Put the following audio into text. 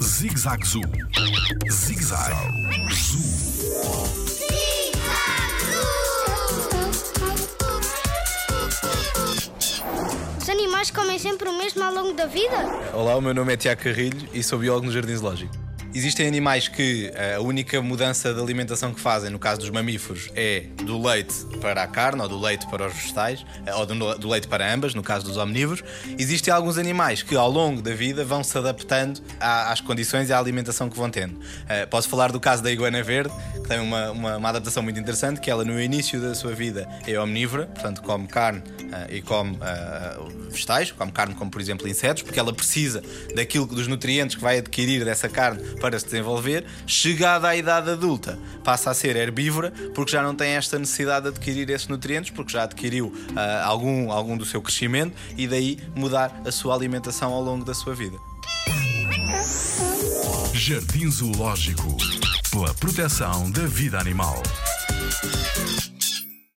Zig-Zag Zoo. Zig-Zag Zoo. Os animais comem sempre o mesmo ao longo da vida? Olá, o meu nome é Tiago Carrilho e sou biólogo no Jardim Zoológico. Existem animais que eh, a única mudança de alimentação que fazem, no caso dos mamíferos, é do leite para a carne, ou do leite para os vegetais, eh, ou do, leite para ambas, no caso dos omnívoros. Existem alguns animais que, ao longo da vida, vão se adaptando às condições e à alimentação que vão tendo. Eh, Posso falar do caso da iguana verde, que tem uma, uma, uma adaptação muito interessante, que ela, no início da sua vida, é omnívora, portanto, come carne e come vegetais, come carne como, por exemplo, insetos, porque ela precisa daquilo, dos nutrientes que vai adquirir dessa carne para se desenvolver. Chegada à idade adulta, passa a ser herbívora, porque já não tem esta necessidade de adquirir esses nutrientes, porque já adquiriu ah, algum, algum do seu crescimento e daí mudar a sua alimentação ao longo da sua vida. Jardim Zoológico. Pela proteção da vida animal.